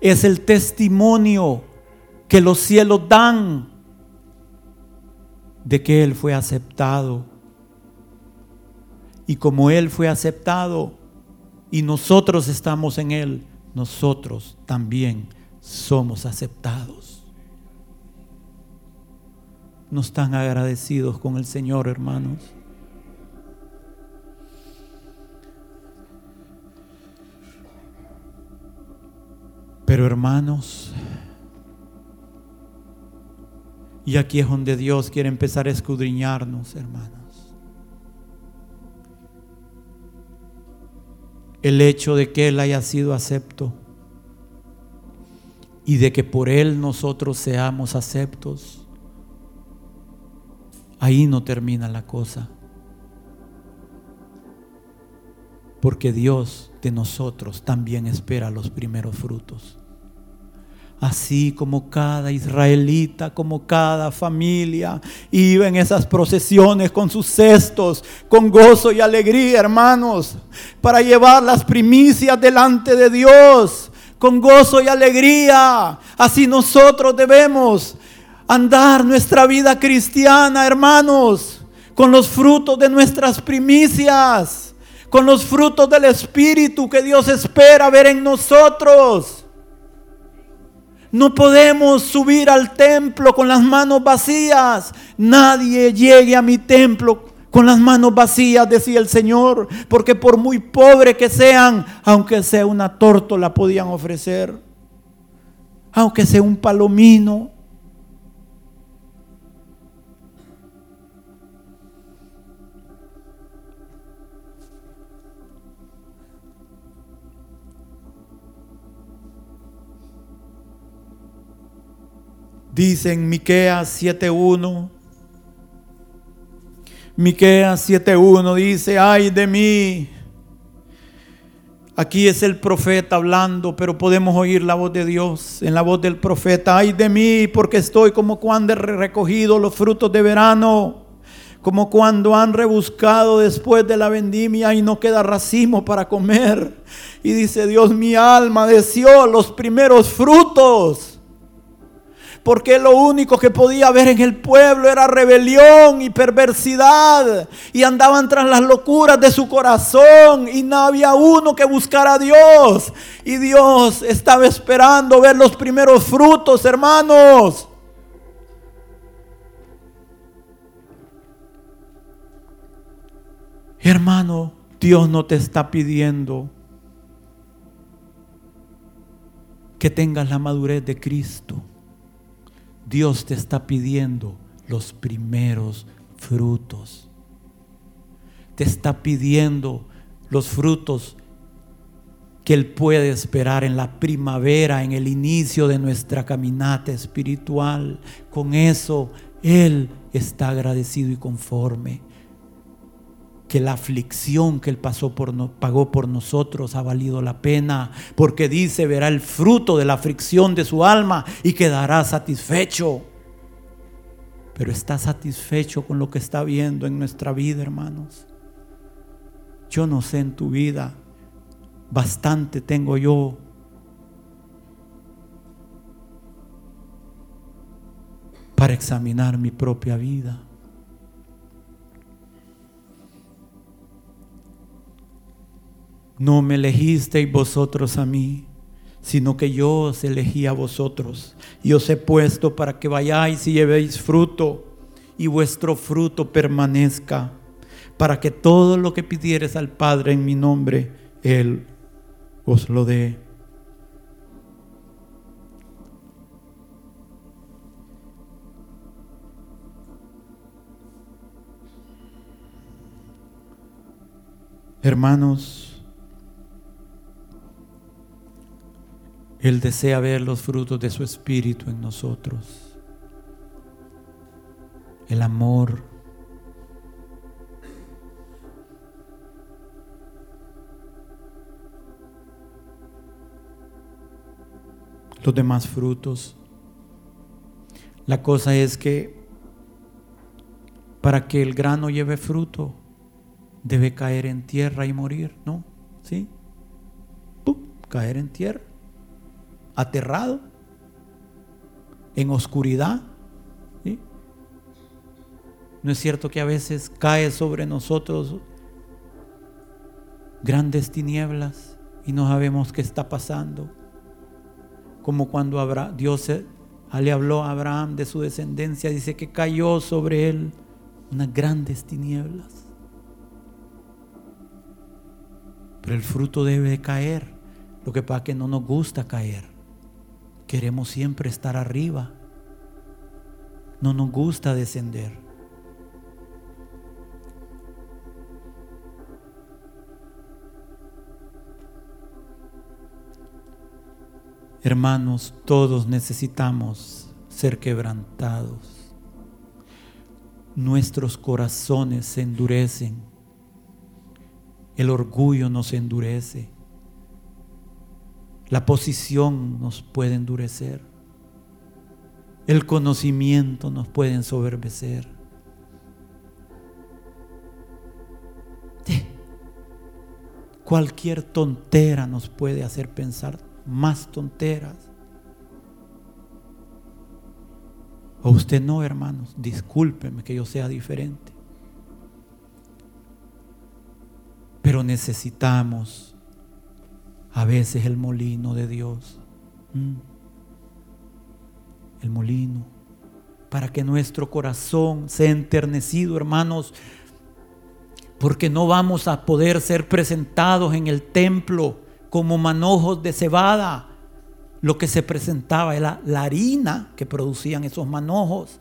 Es el testimonio que los cielos dan de que Él fue aceptado. Y como Él fue aceptado y nosotros estamos en Él, nosotros también somos aceptados. No están agradecidos con el Señor, hermanos. Pero hermanos, y aquí es donde Dios quiere empezar a escudriñarnos, hermanos. El hecho de que Él haya sido acepto y de que por Él nosotros seamos aceptos, ahí no termina la cosa. Porque Dios de nosotros también espera los primeros frutos así como cada israelita, como cada familia iba en esas procesiones con sus cestos, con gozo y alegría, hermanos, para llevar las primicias delante de Dios, con gozo y alegría. Así nosotros debemos andar nuestra vida cristiana, hermanos, con los frutos de nuestras primicias, con los frutos del Espíritu que Dios espera ver en nosotros No podemos subir al templo con las manos vacías. Nadie llegue a mi templo con las manos vacías, decía el Señor, porque por muy pobre que sean, aunque sea una tórtola podían ofrecer, aunque sea un palomino. Dice en Miqueas 7:1 Miqueas 7:1 dice, "Ay de mí." Aquí es el profeta hablando, pero podemos oír la voz de Dios en la voz del profeta. Ay de mí, porque estoy como cuando he recogido los frutos de verano, como cuando han rebuscado después de la vendimia y no queda racimo para comer. Y dice Dios, mi alma deseó los primeros frutos porque lo único que podía haber en el pueblo era rebelión y perversidad, y andaban tras las locuras de su corazón, y no había uno que buscara a Dios, y Dios estaba esperando ver los primeros frutos, hermanos. Hermano, Dios no te está pidiendo que tengas la madurez de Cristo. Dios te está pidiendo los primeros frutos. Te está pidiendo los frutos que Él puede esperar en la primavera, en el inicio de nuestra caminata espiritual. Con eso Él está agradecido y conforme que la aflicción que Él pasó por pagó por nosotros ha valido la pena, porque dice, verá el fruto de la aflicción de su alma y quedará satisfecho. Pero está satisfecho con lo que está viendo en nuestra vida, hermanos. Yo no sé en tu vida, bastante tengo yo para examinar mi propia vida. No me elegisteis vosotros a mí, sino que yo os elegí a vosotros y os he puesto para que vayáis y llevéis fruto y vuestro fruto permanezca, para que todo lo que pidieres al Padre en mi nombre, Él os lo dé. Hermanos, Él desea ver los frutos de su espíritu en nosotros. El amor. Los demás frutos. La cosa es que para que el grano lleve fruto, debe caer en tierra y morir, ¿no? ¿Sí? Caer en tierra aterrado, en oscuridad. ¿No es cierto que a veces cae sobre nosotros grandes tinieblas y no sabemos qué está pasando? Como cuando Dios le habló a Abraham de su descendencia, dice que cayó sobre él unas grandes tinieblas. Pero el fruto debe caer. Lo que pasa es que no nos gusta caer. Queremos siempre estar arriba. No nos gusta descender. Hermanos, todos necesitamos ser quebrantados. Nuestros corazones se endurecen. El orgullo nos endurece. La posición nos puede endurecer. El conocimiento nos puede ensoberbecer. Cualquier tontera nos puede hacer pensar más tonteras. O usted no, hermanos, discúlpeme que yo sea diferente. Pero necesitamos a veces el molino de Dios. Mm. el molino, para que nuestro corazón sea enternecido, hermanos, porque no vamos a poder ser presentados en el templo como manojos de cebada. Lo que se presentaba era la harina que producían esos manojos.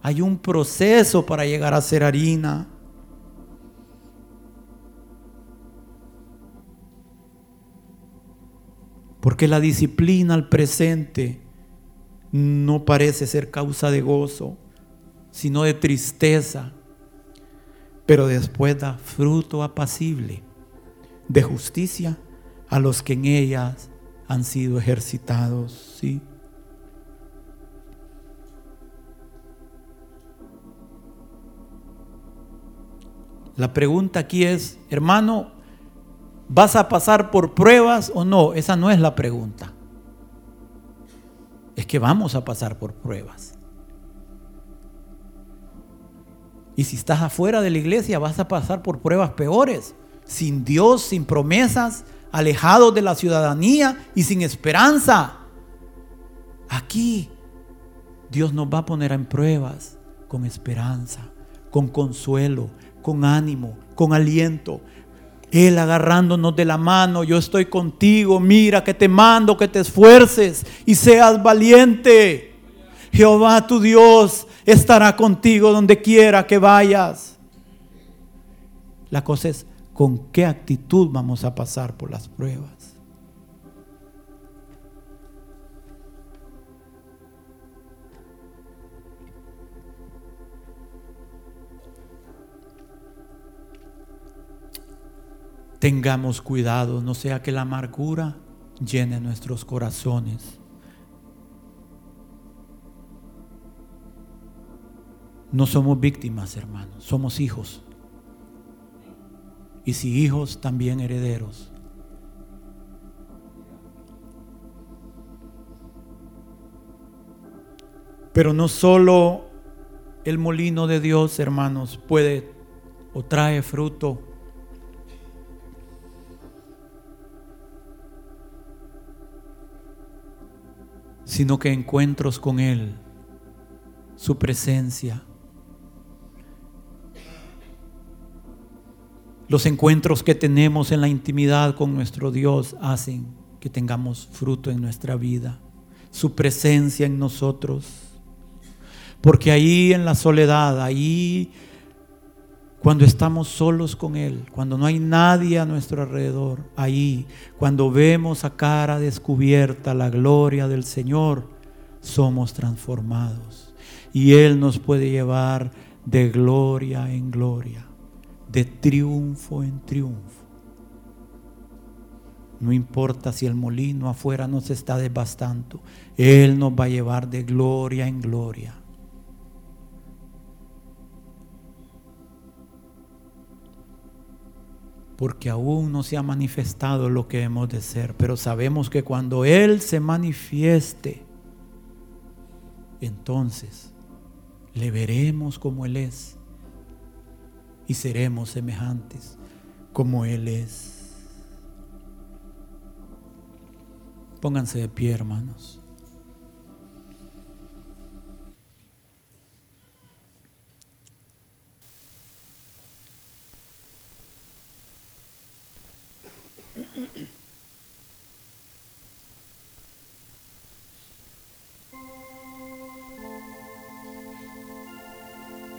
Hay un proceso para llegar a ser harina. Porque la disciplina al presente no parece ser causa de gozo, sino de tristeza. Pero después da fruto apacible de justicia a los que en ellas han sido ejercitados. ¿sí? La pregunta aquí es, hermano, ¿vas a pasar por pruebas o no? Esa no es la pregunta. Es que vamos a pasar por pruebas. Y si estás afuera de la iglesia, vas a pasar por pruebas peores, sin Dios, sin promesas, alejados de la ciudadanía y sin esperanza. Aquí Dios nos va a poner en pruebas con esperanza, con consuelo, con ánimo, con aliento. Él agarrándonos de la mano, yo estoy contigo, mira que te mando que te esfuerces y seas valiente. Jehová tu Dios estará contigo donde quiera que vayas. La cosa es con qué actitud vamos a pasar por las pruebas. Tengamos cuidado, no sea que la amargura llene nuestros corazones. No somos víctimas, hermanos, somos hijos. Y si hijos, también herederos. Pero no solo el molino de Dios, hermanos, puede o trae fruto sino que encuentros con Él, su presencia. Los encuentros que tenemos en la intimidad con nuestro Dios hacen que tengamos fruto en nuestra vida, su presencia en nosotros. Porque ahí en la soledad, ahí cuando estamos solos con Él, cuando no hay nadie a nuestro alrededor, ahí, cuando vemos a cara descubierta la gloria del Señor, somos transformados. Y Él nos puede llevar de gloria en gloria, de triunfo en triunfo. No importa si el molino afuera nos está devastando, Él nos va a llevar de gloria en gloria. Porque aún no se ha manifestado lo que hemos de ser, pero sabemos que cuando Él se manifieste, entonces le veremos como Él es y seremos semejantes como Él es. Pónganse de pie, hermanos.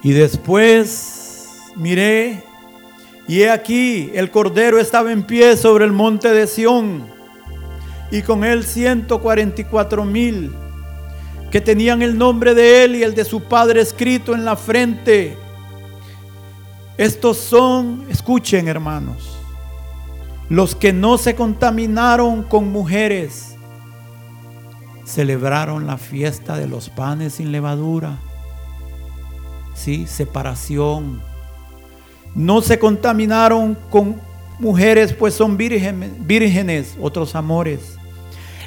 Y después miré, y he aquí, el Cordero estaba en pie sobre el monte de Sión, y con él 144 mil, que tenían el nombre de él y el de su padre escrito en la frente. Estos son, escuchen hermanos, los que no se contaminaron con mujeres, celebraron la fiesta de los panes sin levadura ¿sí? separación. No se contaminaron con mujeres, pues son vírgenes, vírgenes, otros amores.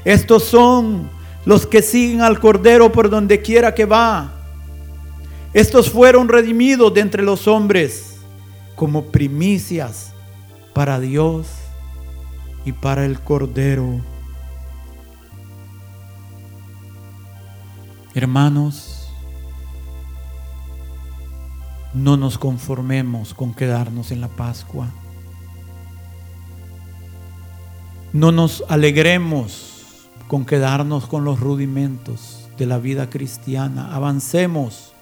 Estos son los que siguen al Cordero por donde quiera que va. Estos fueron redimidos de entre los hombres como primicias para Dios y para el Cordero. Hermanos, no nos conformemos con quedarnos en la Pascua. No nos alegremos con quedarnos con los rudimentos de la vida cristiana. Avancemos,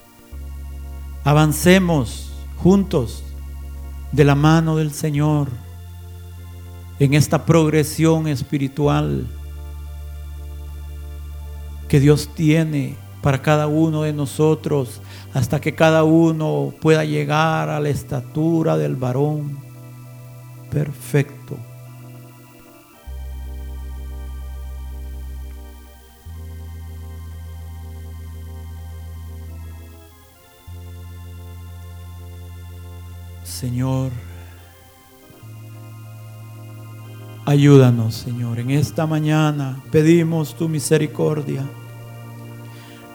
avancemos juntos de la mano del Señor en esta progresión espiritual que Dios tiene para cada uno de nosotros hasta que cada uno pueda llegar a la estatura del varón perfecto. Señor, ayúdanos, Señor. En esta mañana pedimos tu misericordia.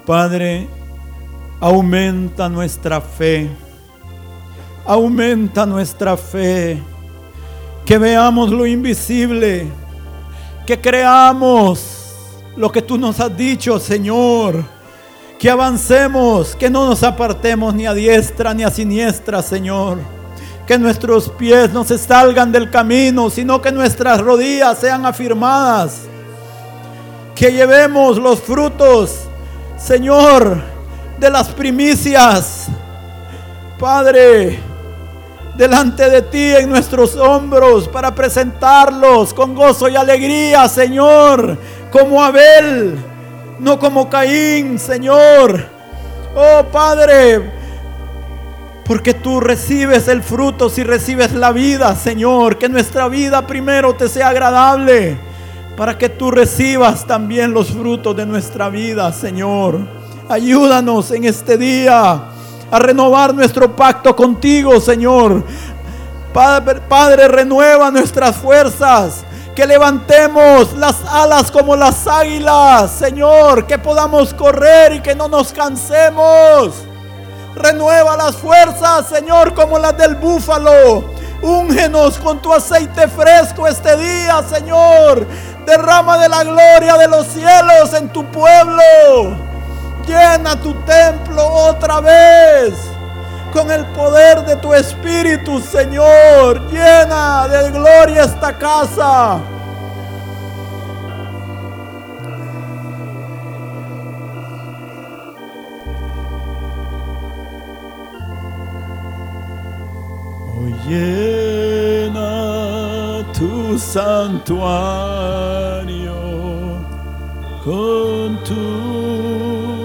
Padre, aumenta nuestra fe. Aumenta nuestra fe. Que veamos lo invisible. Que creamos lo que tú nos has dicho, Señor. Que avancemos, que no nos apartemos ni a diestra ni a siniestra, Señor. Que nuestros pies no se salgan del camino, sino que nuestras rodillas sean afirmadas. Que llevemos los frutos, Señor, de las primicias. Padre, delante de ti en nuestros hombros para presentarlos con gozo y alegría, Señor, como Abel, no como Caín, Señor. Oh Padre, porque tú recibes el fruto si recibes la vida, Señor. Que nuestra vida primero te sea agradable, para que tú recibas también los frutos de nuestra vida, Señor. Ayúdanos en este día a renovar nuestro pacto contigo, Señor. Padre, renueva nuestras fuerzas. Que levantemos las alas como las águilas, Señor. Que podamos correr y que no nos cansemos. Renueva las fuerzas, Señor, como las del búfalo. Úngenos con tu aceite fresco este día, Señor. Derrama de la gloria de los cielos en tu pueblo. Llena tu templo otra vez con el poder de tu Espíritu, Señor. Llena de gloria esta casa. Llena tu santuario con tu